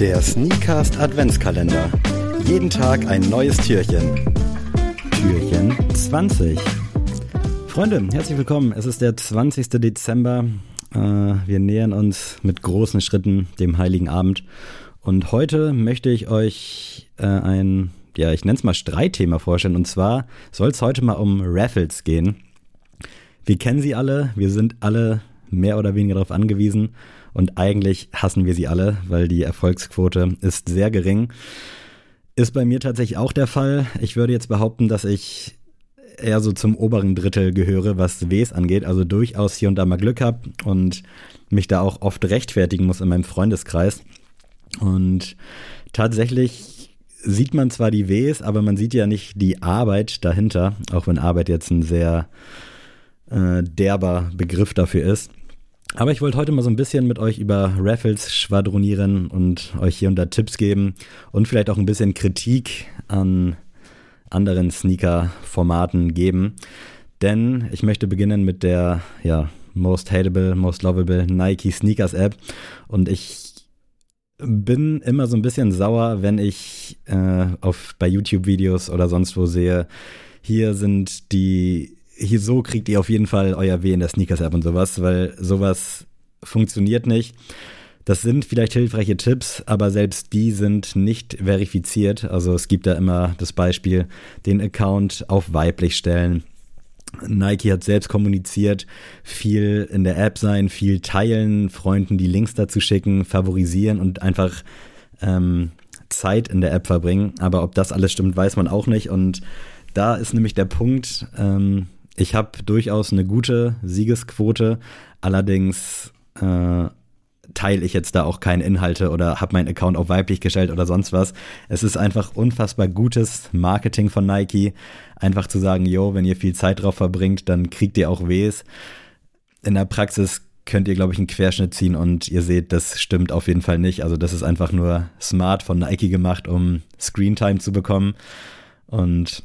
Der Sneakast Adventskalender. Jeden Tag ein neues Türchen. Türchen 20. Freunde, herzlich willkommen. Es ist der 20. Dezember. Äh, wir nähern uns mit großen Schritten dem Heiligen Abend. Und heute möchte ich euch äh, ein, ja, ich nenne es mal Streitthema vorstellen. Und zwar soll es heute mal um Raffles gehen. Wir kennen sie alle, wir sind alle mehr oder weniger darauf angewiesen. Und eigentlich hassen wir sie alle, weil die Erfolgsquote ist sehr gering. Ist bei mir tatsächlich auch der Fall. Ich würde jetzt behaupten, dass ich eher so zum oberen Drittel gehöre, was Ws angeht, also durchaus hier und da mal Glück habe und mich da auch oft rechtfertigen muss in meinem Freundeskreis. Und tatsächlich sieht man zwar die Ws, aber man sieht ja nicht die Arbeit dahinter, auch wenn Arbeit jetzt ein sehr äh, derber Begriff dafür ist. Aber ich wollte heute mal so ein bisschen mit euch über Raffles schwadronieren und euch hier und da Tipps geben und vielleicht auch ein bisschen Kritik an anderen Sneaker-Formaten geben. Denn ich möchte beginnen mit der ja, Most Hateable, Most Lovable Nike Sneakers App. Und ich bin immer so ein bisschen sauer, wenn ich äh, auf, bei YouTube-Videos oder sonst wo sehe, hier sind die hier so kriegt ihr auf jeden Fall euer W in der Sneakers-App und sowas, weil sowas funktioniert nicht. Das sind vielleicht hilfreiche Tipps, aber selbst die sind nicht verifiziert. Also es gibt da immer das Beispiel, den Account auf weiblich stellen. Nike hat selbst kommuniziert, viel in der App sein, viel teilen, Freunden die Links dazu schicken, favorisieren und einfach ähm, Zeit in der App verbringen. Aber ob das alles stimmt, weiß man auch nicht. Und da ist nämlich der Punkt, ähm, ich habe durchaus eine gute Siegesquote, allerdings äh, teile ich jetzt da auch keine Inhalte oder habe meinen Account auf weiblich gestellt oder sonst was. Es ist einfach unfassbar gutes Marketing von Nike, einfach zu sagen, yo, wenn ihr viel Zeit drauf verbringt, dann kriegt ihr auch Ws. In der Praxis könnt ihr, glaube ich, einen Querschnitt ziehen und ihr seht, das stimmt auf jeden Fall nicht. Also das ist einfach nur smart von Nike gemacht, um Screentime zu bekommen. Und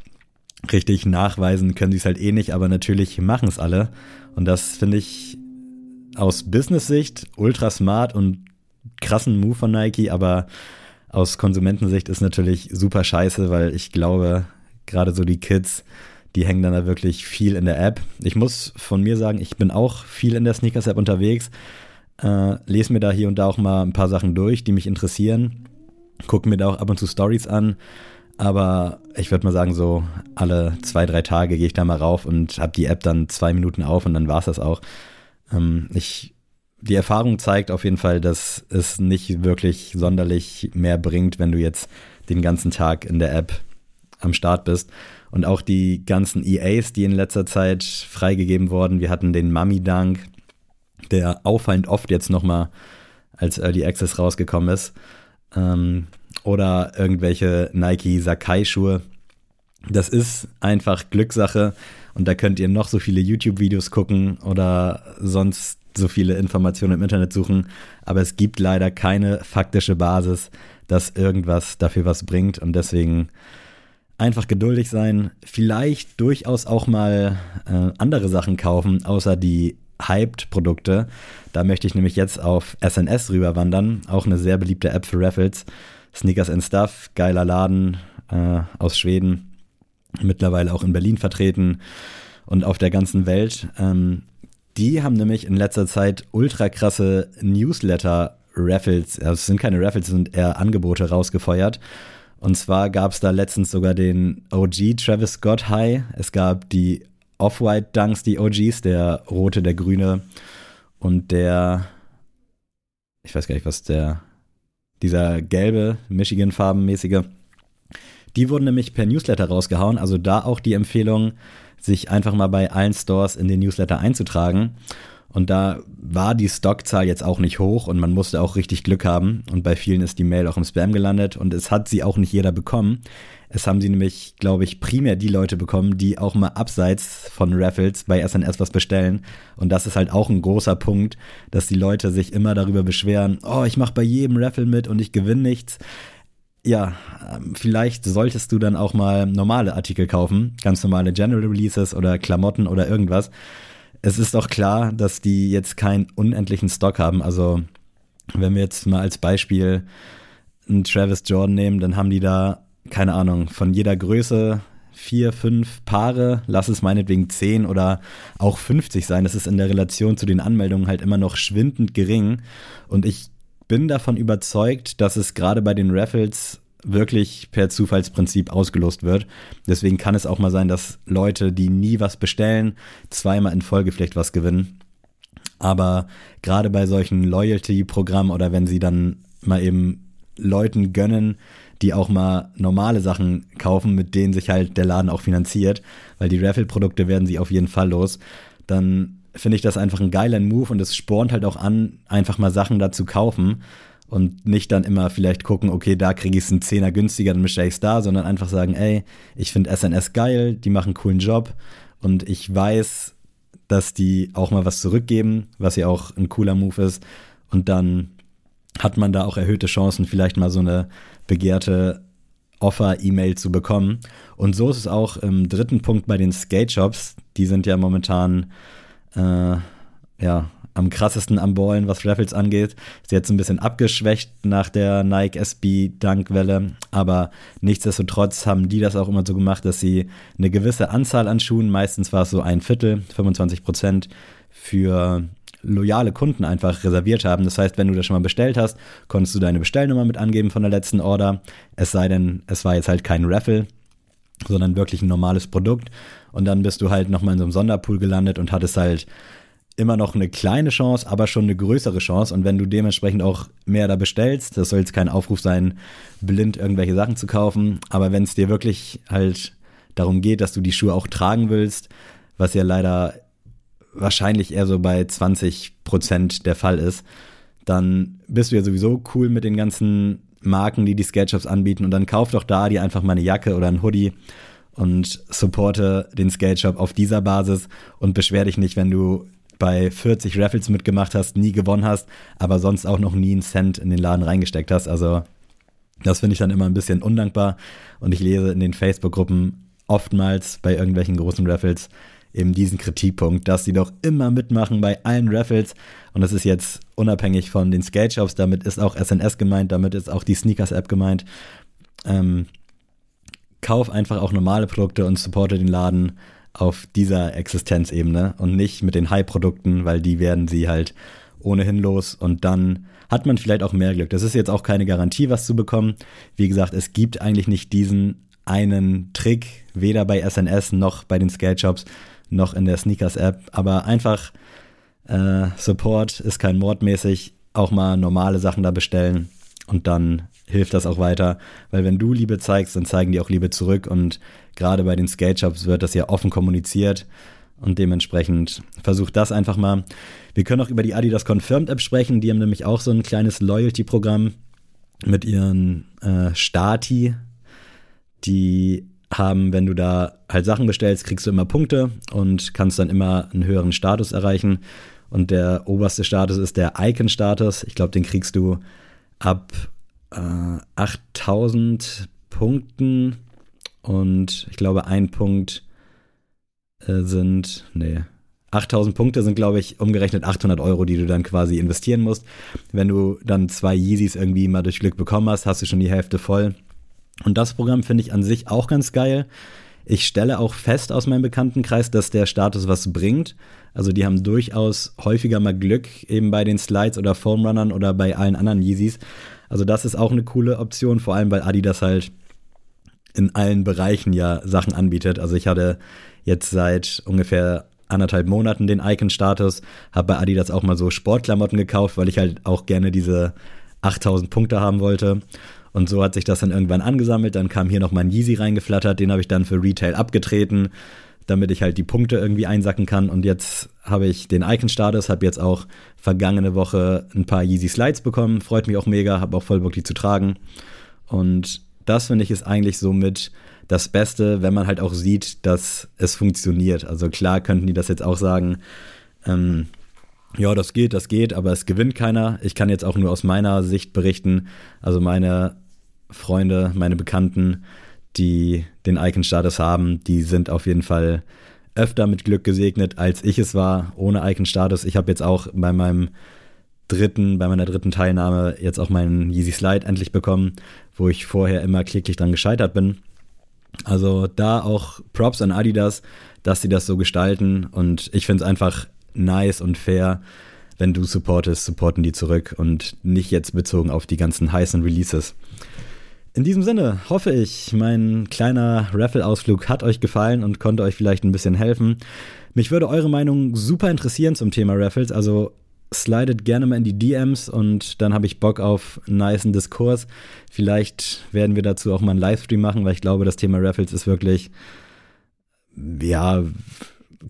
richtig nachweisen können sie es halt eh nicht, aber natürlich machen es alle. Und das finde ich aus Business-Sicht ultra smart und krassen Move von Nike, aber aus Konsumentensicht ist natürlich super scheiße, weil ich glaube, gerade so die Kids, die hängen dann da wirklich viel in der App. Ich muss von mir sagen, ich bin auch viel in der Sneakers-App unterwegs, äh, lese mir da hier und da auch mal ein paar Sachen durch, die mich interessieren, gucke mir da auch ab und zu Stories an aber ich würde mal sagen, so alle zwei, drei Tage gehe ich da mal rauf und habe die App dann zwei Minuten auf und dann war es das auch. Ähm, ich, die Erfahrung zeigt auf jeden Fall, dass es nicht wirklich sonderlich mehr bringt, wenn du jetzt den ganzen Tag in der App am Start bist. Und auch die ganzen EAs, die in letzter Zeit freigegeben wurden. Wir hatten den Mummy Dunk, der auffallend oft jetzt nochmal als Early Access rausgekommen ist. Ähm, oder irgendwelche Nike Sakai-Schuhe. Das ist einfach Glückssache und da könnt ihr noch so viele YouTube-Videos gucken oder sonst so viele Informationen im Internet suchen, aber es gibt leider keine faktische Basis, dass irgendwas dafür was bringt und deswegen einfach geduldig sein, vielleicht durchaus auch mal äh, andere Sachen kaufen, außer die Hyped-Produkte. Da möchte ich nämlich jetzt auf SNS rüberwandern, auch eine sehr beliebte App für Raffles. Sneakers and Stuff, geiler Laden äh, aus Schweden, mittlerweile auch in Berlin vertreten und auf der ganzen Welt. Ähm, die haben nämlich in letzter Zeit ultra krasse Newsletter-Raffles, also es sind keine Raffles, es sind eher Angebote rausgefeuert. Und zwar gab es da letztens sogar den OG Travis Scott High. Es gab die Off-White Dunks, die OGs, der rote, der grüne und der, ich weiß gar nicht, was der dieser gelbe, Michigan-farbenmäßige, die wurden nämlich per Newsletter rausgehauen. Also da auch die Empfehlung, sich einfach mal bei allen Stores in den Newsletter einzutragen. Und da war die Stockzahl jetzt auch nicht hoch und man musste auch richtig Glück haben. Und bei vielen ist die Mail auch im Spam gelandet und es hat sie auch nicht jeder bekommen. Es haben sie nämlich, glaube ich, primär die Leute bekommen, die auch mal abseits von Raffles bei SNS was bestellen. Und das ist halt auch ein großer Punkt, dass die Leute sich immer darüber beschweren, oh, ich mache bei jedem Raffle mit und ich gewinne nichts. Ja, ähm, vielleicht solltest du dann auch mal normale Artikel kaufen, ganz normale General Releases oder Klamotten oder irgendwas. Es ist doch klar, dass die jetzt keinen unendlichen Stock haben. Also wenn wir jetzt mal als Beispiel einen Travis Jordan nehmen, dann haben die da, keine Ahnung, von jeder Größe vier, fünf Paare, lass es meinetwegen zehn oder auch 50 sein. Das ist in der Relation zu den Anmeldungen halt immer noch schwindend gering. Und ich bin davon überzeugt, dass es gerade bei den Raffles wirklich per Zufallsprinzip ausgelost wird. Deswegen kann es auch mal sein, dass Leute, die nie was bestellen, zweimal in Folge vielleicht was gewinnen. Aber gerade bei solchen Loyalty-Programmen oder wenn sie dann mal eben Leuten gönnen, die auch mal normale Sachen kaufen, mit denen sich halt der Laden auch finanziert, weil die Raffle-Produkte werden sie auf jeden Fall los, dann finde ich das einfach ein geiler Move und es spornt halt auch an, einfach mal Sachen da zu kaufen und nicht dann immer vielleicht gucken, okay, da kriege ich es einen Zehner günstiger, dann bestelle ich es da, sondern einfach sagen, ey, ich finde SNS geil, die machen einen coolen Job und ich weiß, dass die auch mal was zurückgeben, was ja auch ein cooler Move ist und dann hat man da auch erhöhte Chancen, vielleicht mal so eine begehrte Offer-E-Mail zu bekommen. Und so ist es auch im dritten Punkt bei den Skate-Shops. Die sind ja momentan äh, ja, am krassesten am Ballen, was Raffles angeht. Ist jetzt ein bisschen abgeschwächt nach der Nike SB Dunk-Welle, aber nichtsdestotrotz haben die das auch immer so gemacht, dass sie eine gewisse Anzahl an Schuhen, meistens war es so ein Viertel, 25 Prozent, für loyale Kunden einfach reserviert haben. Das heißt, wenn du das schon mal bestellt hast, konntest du deine Bestellnummer mit angeben von der letzten Order. Es sei denn, es war jetzt halt kein Raffle, sondern wirklich ein normales Produkt. Und dann bist du halt nochmal in so einem Sonderpool gelandet und hattest halt immer noch eine kleine Chance, aber schon eine größere Chance. Und wenn du dementsprechend auch mehr da bestellst, das soll jetzt kein Aufruf sein, blind irgendwelche Sachen zu kaufen, aber wenn es dir wirklich halt darum geht, dass du die Schuhe auch tragen willst, was ja leider wahrscheinlich eher so bei 20 Prozent der Fall ist, dann bist du ja sowieso cool mit den ganzen Marken, die die Skate-Shops anbieten und dann kauf doch da dir einfach mal eine Jacke oder ein Hoodie und supporte den Skate-Shop auf dieser Basis und beschwer dich nicht, wenn du bei 40 Raffles mitgemacht hast, nie gewonnen hast, aber sonst auch noch nie einen Cent in den Laden reingesteckt hast. Also das finde ich dann immer ein bisschen undankbar und ich lese in den Facebook-Gruppen oftmals bei irgendwelchen großen Raffles eben diesen Kritikpunkt, dass sie doch immer mitmachen bei allen Raffles und das ist jetzt unabhängig von den Skate Shops, damit ist auch SNS gemeint, damit ist auch die Sneakers App gemeint. Ähm, kauf einfach auch normale Produkte und supporte den Laden auf dieser Existenzebene und nicht mit den High-Produkten, weil die werden sie halt ohnehin los und dann hat man vielleicht auch mehr Glück. Das ist jetzt auch keine Garantie, was zu bekommen. Wie gesagt, es gibt eigentlich nicht diesen einen Trick, weder bei SNS noch bei den Skate Shops, noch in der Sneakers-App. Aber einfach äh, Support ist kein Mordmäßig. Auch mal normale Sachen da bestellen und dann hilft das auch weiter. Weil wenn du Liebe zeigst, dann zeigen die auch Liebe zurück. Und gerade bei den Skate-Shops wird das ja offen kommuniziert. Und dementsprechend versucht das einfach mal. Wir können auch über die Adidas Confirmed App sprechen. Die haben nämlich auch so ein kleines Loyalty-Programm mit ihren äh, Stati. Die haben, wenn du da halt Sachen bestellst, kriegst du immer Punkte und kannst dann immer einen höheren Status erreichen. Und der oberste Status ist der Icon-Status. Ich glaube, den kriegst du ab äh, 8000 Punkten. Und ich glaube, ein Punkt äh, sind, nee, 8000 Punkte sind, glaube ich, umgerechnet 800 Euro, die du dann quasi investieren musst. Wenn du dann zwei Yeezys irgendwie mal durch Glück bekommen hast, hast du schon die Hälfte voll. Und das Programm finde ich an sich auch ganz geil. Ich stelle auch fest aus meinem Bekanntenkreis, dass der Status was bringt. Also die haben durchaus häufiger mal Glück eben bei den Slides oder Foam Runnern oder bei allen anderen Yeezys. Also das ist auch eine coole Option, vor allem weil Adidas halt in allen Bereichen ja Sachen anbietet. Also ich hatte jetzt seit ungefähr anderthalb Monaten den Icon-Status, habe bei Adidas auch mal so Sportklamotten gekauft, weil ich halt auch gerne diese 8000 Punkte haben wollte. Und so hat sich das dann irgendwann angesammelt. Dann kam hier noch mein Yeezy reingeflattert, den habe ich dann für Retail abgetreten, damit ich halt die Punkte irgendwie einsacken kann. Und jetzt habe ich den Icon-Status, habe jetzt auch vergangene Woche ein paar Yeezy Slides bekommen. Freut mich auch mega, habe auch voll Bock, die zu tragen. Und das finde ich ist eigentlich somit das Beste, wenn man halt auch sieht, dass es funktioniert. Also klar könnten die das jetzt auch sagen, ähm, ja, das geht, das geht, aber es gewinnt keiner. Ich kann jetzt auch nur aus meiner Sicht berichten. Also meine Freunde, meine Bekannten, die den Icon-Status haben, die sind auf jeden Fall öfter mit Glück gesegnet, als ich es war, ohne Icon-Status. Ich habe jetzt auch bei meinem dritten, bei meiner dritten Teilnahme jetzt auch meinen Yeezy Slide endlich bekommen, wo ich vorher immer kläglich dran gescheitert bin. Also da auch Props an Adidas, dass sie das so gestalten und ich finde es einfach nice und fair, wenn du supportest, supporten die zurück und nicht jetzt bezogen auf die ganzen heißen Releases. In diesem Sinne hoffe ich, mein kleiner Raffle-Ausflug hat euch gefallen und konnte euch vielleicht ein bisschen helfen. Mich würde eure Meinung super interessieren zum Thema Raffles, also slidet gerne mal in die DMs und dann habe ich Bock auf einen niceen Diskurs. Vielleicht werden wir dazu auch mal einen Livestream machen, weil ich glaube, das Thema Raffles ist wirklich, ja,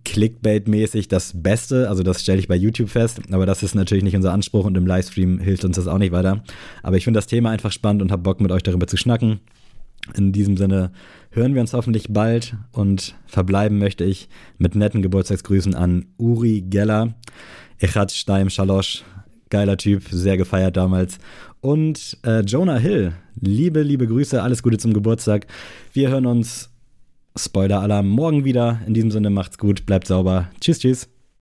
Clickbait-mäßig das Beste. Also das stelle ich bei YouTube fest, aber das ist natürlich nicht unser Anspruch und im Livestream hilft uns das auch nicht weiter. Aber ich finde das Thema einfach spannend und habe Bock mit euch darüber zu schnacken. In diesem Sinne hören wir uns hoffentlich bald und verbleiben möchte ich mit netten Geburtstagsgrüßen an Uri Geller. Echat Steim Schalosch, geiler Typ, sehr gefeiert damals. Und äh, Jonah Hill, liebe, liebe Grüße, alles Gute zum Geburtstag. Wir hören uns Spoiler-Alarm morgen wieder. In diesem Sinne macht's gut, bleibt sauber. Tschüss, tschüss.